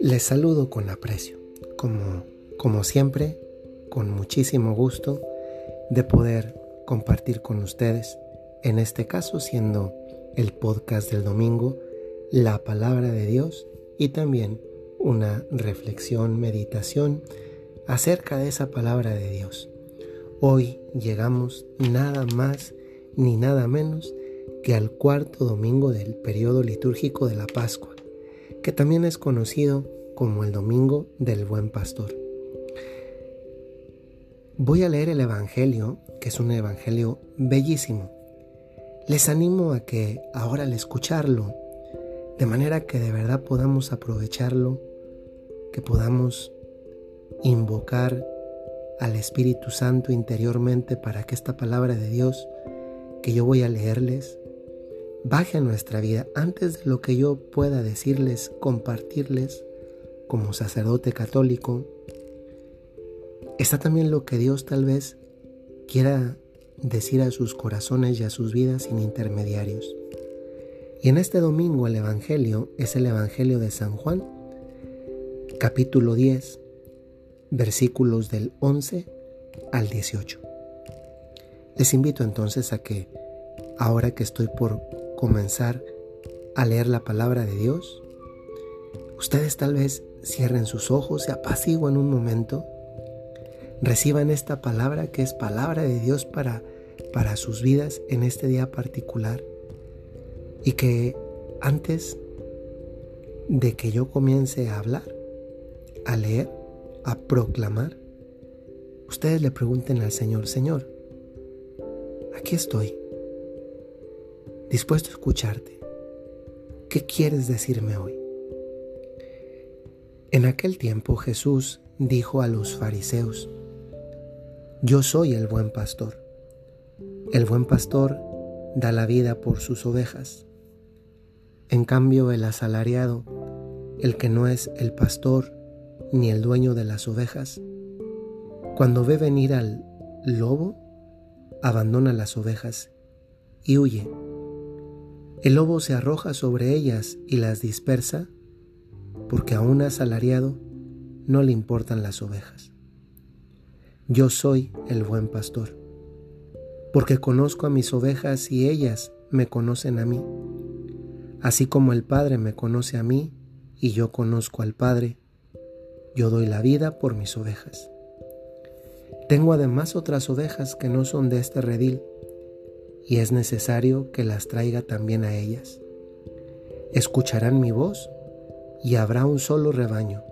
Les saludo con aprecio, como, como siempre, con muchísimo gusto de poder compartir con ustedes, en este caso siendo el podcast del domingo, la palabra de Dios y también una reflexión, meditación acerca de esa palabra de Dios. Hoy llegamos nada más ni nada menos que al cuarto domingo del periodo litúrgico de la Pascua que también es conocido como el Domingo del Buen Pastor. Voy a leer el Evangelio, que es un Evangelio bellísimo. Les animo a que ahora al escucharlo, de manera que de verdad podamos aprovecharlo, que podamos invocar al Espíritu Santo interiormente para que esta palabra de Dios que yo voy a leerles baje a nuestra vida antes de lo que yo pueda decirles, compartirles como sacerdote católico. Está también lo que Dios tal vez quiera decir a sus corazones y a sus vidas sin intermediarios. Y en este domingo el Evangelio es el Evangelio de San Juan, capítulo 10, versículos del 11 al 18. Les invito entonces a que, ahora que estoy por comenzar a leer la palabra de Dios, ustedes tal vez cierren sus ojos, se apaciguan un momento, reciban esta palabra que es palabra de Dios para, para sus vidas en este día particular y que antes de que yo comience a hablar, a leer, a proclamar, ustedes le pregunten al Señor, Señor, aquí estoy dispuesto a escucharte. ¿Qué quieres decirme hoy? En aquel tiempo Jesús dijo a los fariseos, Yo soy el buen pastor. El buen pastor da la vida por sus ovejas. En cambio, el asalariado, el que no es el pastor ni el dueño de las ovejas, cuando ve venir al lobo, abandona las ovejas y huye el lobo se arroja sobre ellas y las dispersa porque a un asalariado no le importan las ovejas. Yo soy el buen pastor, porque conozco a mis ovejas y ellas me conocen a mí, así como el Padre me conoce a mí y yo conozco al Padre, yo doy la vida por mis ovejas. Tengo además otras ovejas que no son de este redil, y es necesario que las traiga también a ellas. Escucharán mi voz y habrá un solo rebaño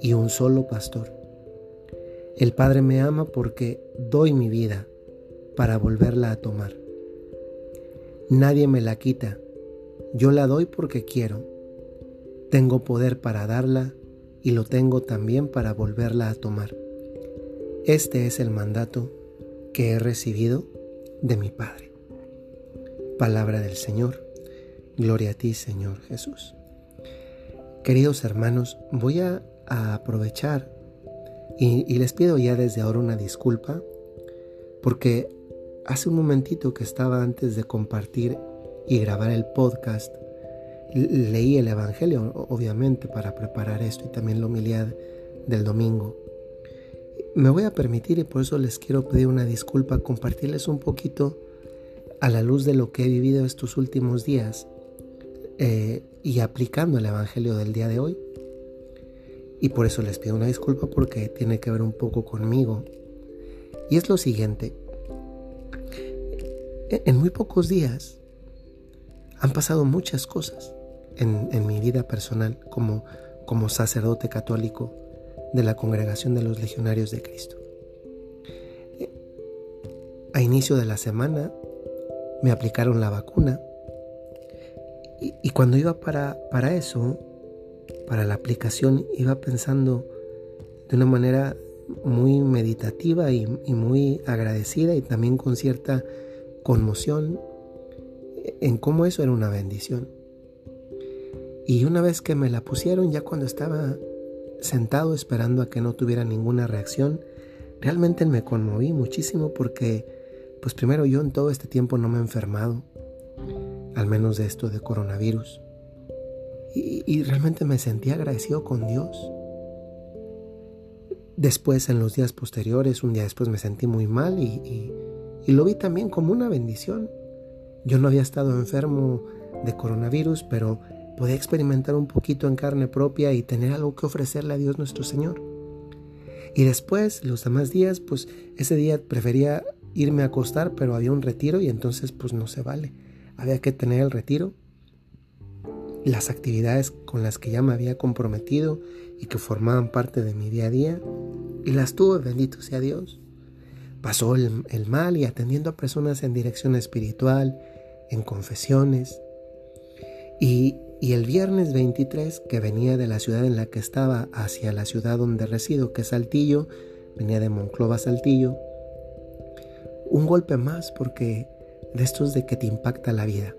y un solo pastor. El Padre me ama porque doy mi vida para volverla a tomar. Nadie me la quita, yo la doy porque quiero. Tengo poder para darla y lo tengo también para volverla a tomar. Este es el mandato que he recibido de mi Padre. Palabra del Señor. Gloria a ti, Señor Jesús. Queridos hermanos, voy a, aprovechar y, y les pido ya desde ahora una disculpa porque hace un momentito que estaba antes de compartir y grabar el podcast, leí el Evangelio, obviamente, para preparar esto y también la humildad del domingo. Me voy a permitir y por eso les quiero pedir una disculpa, compartirles un poquito a la luz de lo que he vivido estos últimos días eh, y aplicando el Evangelio del día de hoy. Y por eso les pido una disculpa porque tiene que ver un poco conmigo. Y es lo siguiente. E-, en muy pocos días han pasado muchas cosas en, en mi vida personal como, como sacerdote católico de la Congregación de los Legionarios de Cristo. A inicio de la semana me aplicaron la vacuna. Y, cuando iba para, para eso, para la aplicación, iba pensando de una manera muy meditativa y, muy agradecida y también con cierta conmoción en cómo eso era una bendición. Y una vez que me la pusieron, ya cuando estaba sentado esperando a que no tuviera ninguna reacción, realmente me conmoví muchísimo porque pues primero yo en todo este tiempo no me he enfermado, al menos de esto de coronavirus. Y, realmente me sentí agradecido con Dios. Después, en los días posteriores, un día después me sentí muy mal y, y lo vi también como una bendición. Yo no había estado enfermo de coronavirus, pero podía experimentar un poquito en carne propia y tener algo que ofrecerle a Dios nuestro Señor. Y después, los demás días, pues ese día prefería irme a acostar, pero había un retiro y entonces pues no se vale. Había que tener el retiro, las actividades con las que ya me había comprometido y que formaban parte de mi día a día, y las tuve, bendito sea Dios. Pasó el, el mal y atendiendo a personas en dirección espiritual, en confesiones, y, el viernes 23, que venía de la ciudad en la que estaba hacia la ciudad donde resido, que es Saltillo, venía de Monclova Saltillo, un golpe más porque de estos de que te impacta la vida,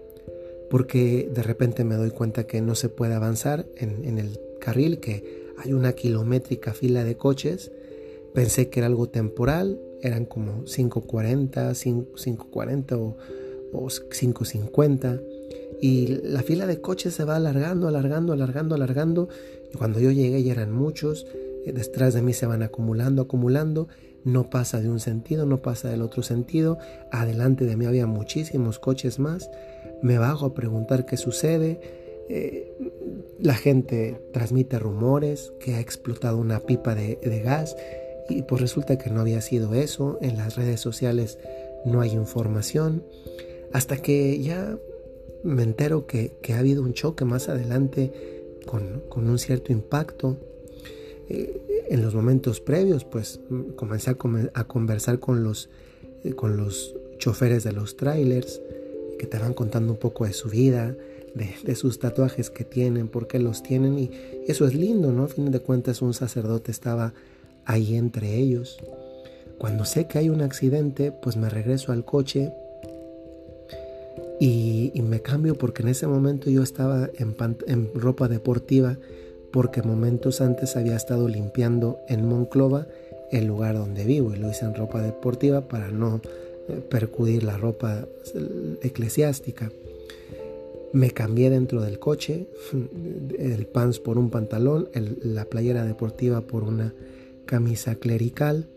porque de repente me doy cuenta que no se puede avanzar en, el carril, que hay una kilométrica fila de coches, pensé que era algo temporal, eran como 5.40, 5.40 o, o 5.50 y la fila de coches se va alargando, alargando, alargando, alargando. Y cuando yo llegué ya eran muchos. Eh, detrás de mí se van acumulando, acumulando. No pasa de un sentido, no pasa del otro sentido. Adelante de mí había muchísimos coches más. Me bajo a preguntar qué sucede. Eh, la gente transmite rumores que ha explotado una pipa de, de gas y pues resulta que no había sido eso. En las redes sociales no hay información. Hasta que ya me entero que, ha habido un choque más adelante con, un cierto impacto. Eh, en los momentos previos, pues comencé a, conversar con los, eh, con los choferes de los trailers que te van contando un poco de su vida, de, sus tatuajes que tienen, por qué los tienen y eso es lindo, ¿no? A fin de cuentas un sacerdote estaba ahí entre ellos. Cuando sé que hay un accidente, pues me regreso al coche y, me cambio porque en ese momento yo estaba en, ropa deportiva porque momentos antes había estado limpiando en Monclova el lugar donde vivo y lo hice en ropa deportiva para no eh, percudir la ropa eclesiástica. Me cambié dentro del coche, el pants por un pantalón, la playera deportiva por una camisa clerical,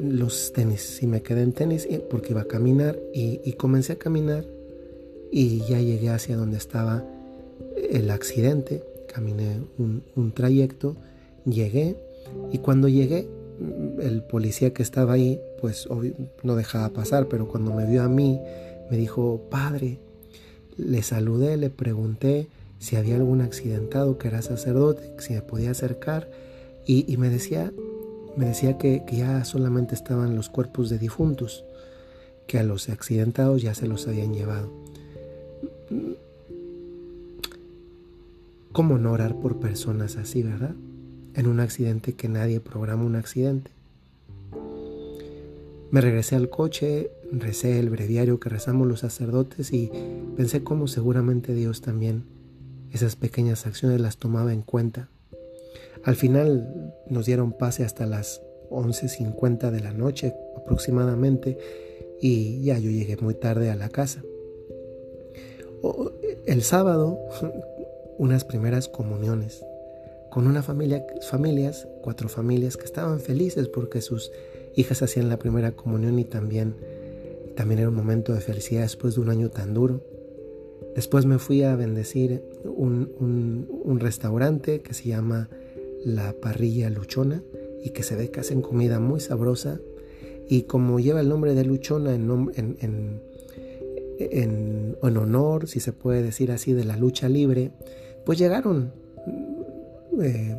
los tenis, y me quedé en tenis eh, porque iba a caminar y comencé a caminar y ya llegué hacia donde estaba el accidente, caminé un, trayecto, llegué y cuando llegué el policía que estaba ahí pues no dejaba pasar, pero cuando me vio a mí me dijo, padre, le saludé, le pregunté si había algún accidentado que era sacerdote, si me podía acercar y, me decía, me decía que, que, ya solamente estaban los cuerpos de difuntos, que a los accidentados ya se los habían llevado. ¿Cómo no orar por personas así, verdad? En un accidente que nadie programa un accidente. Me regresé al coche, recé el breviario que rezamos los sacerdotes y pensé cómo seguramente Dios también esas pequeñas acciones las tomaba en cuenta. Al final nos dieron pase hasta las 11.50 de la noche aproximadamente y ya yo llegué muy tarde a la casa. El sábado, unas primeras comuniones con una familia, familias, cuatro familias que estaban felices porque sus hijas hacían la primera comunión y también, también era un momento de felicidad después de un año tan duro. Después me fui a bendecir un, restaurante que se llama La Parrilla Luchona y que se ve que hacen comida muy sabrosa. Y como lleva el nombre de Luchona en, honor, si se puede decir así, de la lucha libre, pues llegaron eh,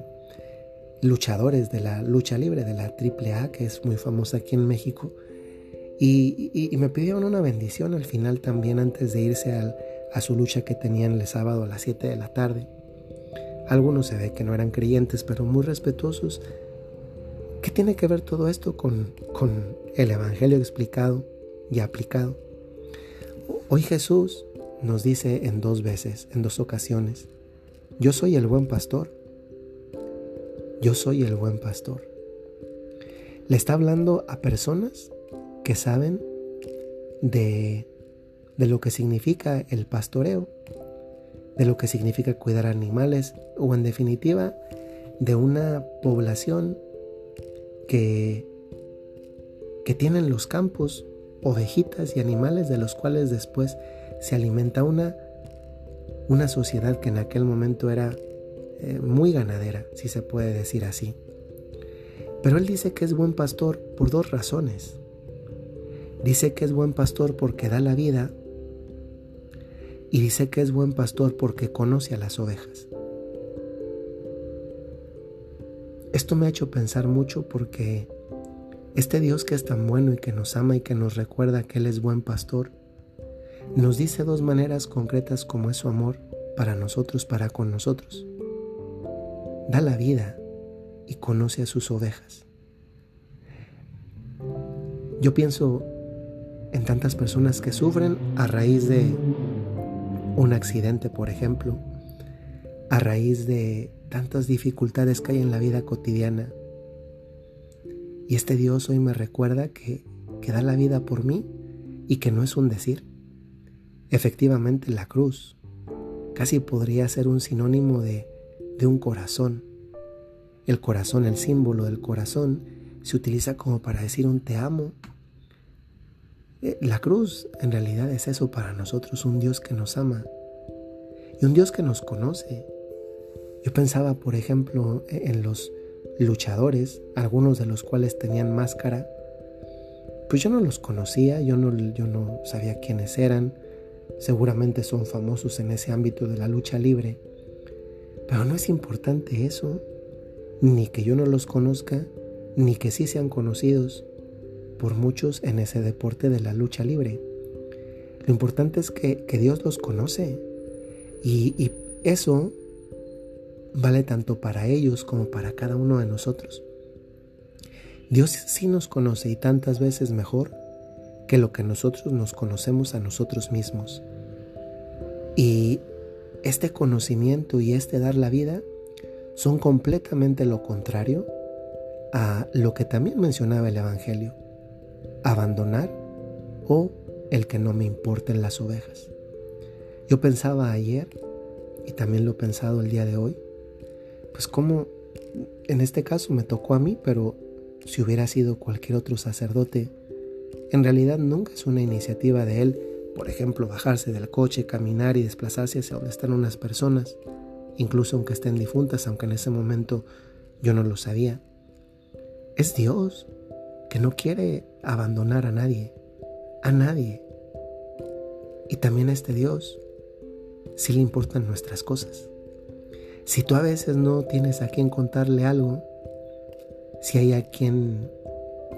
luchadores de la lucha libre, de la AAA, que es muy famosa aquí en México, y, me pidieron una bendición al final también antes de irse a su lucha que tenían el sábado a las 7 de la tarde. Algunos se ve que no eran creyentes, pero muy respetuosos. ¿Qué tiene que ver todo esto con el Evangelio explicado y aplicado? Hoy Jesús nos dice en dos veces, en dos ocasiones, yo soy el buen pastor. Yo soy el buen pastor. Le está hablando a personas que saben de, de lo que significa el pastoreo, de lo que significa cuidar animales o en definitiva de una población que, que tienen los campos, ovejitas y animales de los cuales después se alimenta una, una sociedad que en aquel momento era eh, muy ganadera, si se puede decir así. Pero él dice que es buen pastor por dos razones. Dice que es buen pastor porque da la vida y dice que es buen pastor porque conoce a las ovejas. Esto me ha hecho pensar mucho porque este Dios que es tan bueno y que nos ama y que nos recuerda que Él es buen pastor, nos dice dos maneras concretas como es su amor para nosotros, para con nosotros. Da la vida y conoce a sus ovejas. Yo pienso en tantas personas que sufren a raíz de un accidente, por ejemplo, a raíz de tantas dificultades que hay en la vida cotidiana. Y este Dios hoy me recuerda que, que da la vida por mí y que no es un decir. Efectivamente, la cruz casi podría ser un sinónimo de, de un corazón. El corazón, el símbolo del corazón, se utiliza como para decir un te amo. Eh, la cruz en realidad es eso para nosotros, un Dios que nos ama y un Dios que nos conoce. Yo pensaba, por ejemplo, e, en los luchadores, algunos de los cuales tenían máscara. Pues yo no los conocía, yo no, yo no sabía quiénes eran. Seguramente son famosos en ese ámbito de la lucha libre. Pero no es importante eso, ni que yo no los conozca, ni que sí sean conocidos por muchos en ese deporte de la lucha libre. Lo importante es que, Dios los conoce y, y eso vale tanto para ellos como para cada uno de nosotros. Dios sí nos conoce y tantas veces mejor que lo que nosotros nos conocemos a nosotros mismos. Y este conocimiento y este dar la vida son completamente lo contrario a lo que también mencionaba el Evangelio, abandonar o el que no me importen las ovejas. Yo pensaba ayer, y también lo he pensado el día de hoy, pues como en este caso me tocó a mí, pero si hubiera sido cualquier otro sacerdote, en realidad nunca es una iniciativa de él, por ejemplo, bajarse del coche, caminar y desplazarse hacia donde están unas personas, incluso aunque estén difuntas, aunque en ese momento yo no lo sabía. Es Dios que no quiere abandonar a nadie, a nadie. Y también a este Dios sí le importan nuestras cosas. Si tú a veces no tienes a quien contarle algo, si hay a quien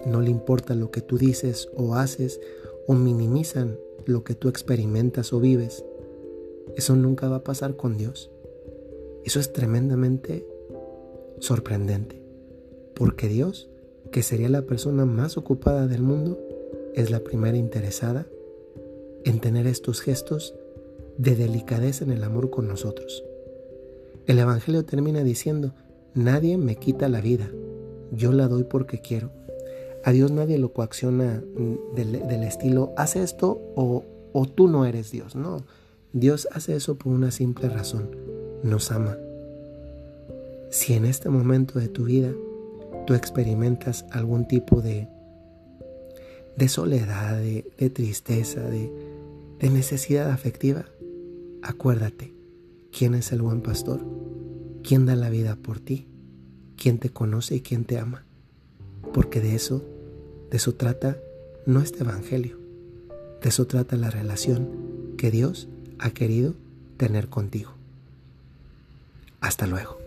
no le importa lo que tú dices o haces o minimizan lo que tú experimentas o vives, eso nunca va a pasar con Dios. Eso es tremendamente sorprendente, porque Dios, que sería la persona más ocupada del mundo, es la primera interesada en tener estos gestos de delicadeza en el amor con nosotros. El Evangelio termina diciendo, nadie me quita la vida, yo la doy porque quiero. A Dios nadie lo coacciona mm, del, estilo, haz esto o, tú no eres Dios. No, Dios hace eso por una simple razón, nos ama. Si en este momento de tu vida tú experimentas algún tipo de, soledad, de, tristeza, de necesidad afectiva, acuérdate, quién es el buen pastor, quién da la vida por ti, quién te conoce y quién te ama. Porque de eso, de eso trata no este Evangelio, de eso trata la relación que Dios ha querido tener contigo. Hasta luego.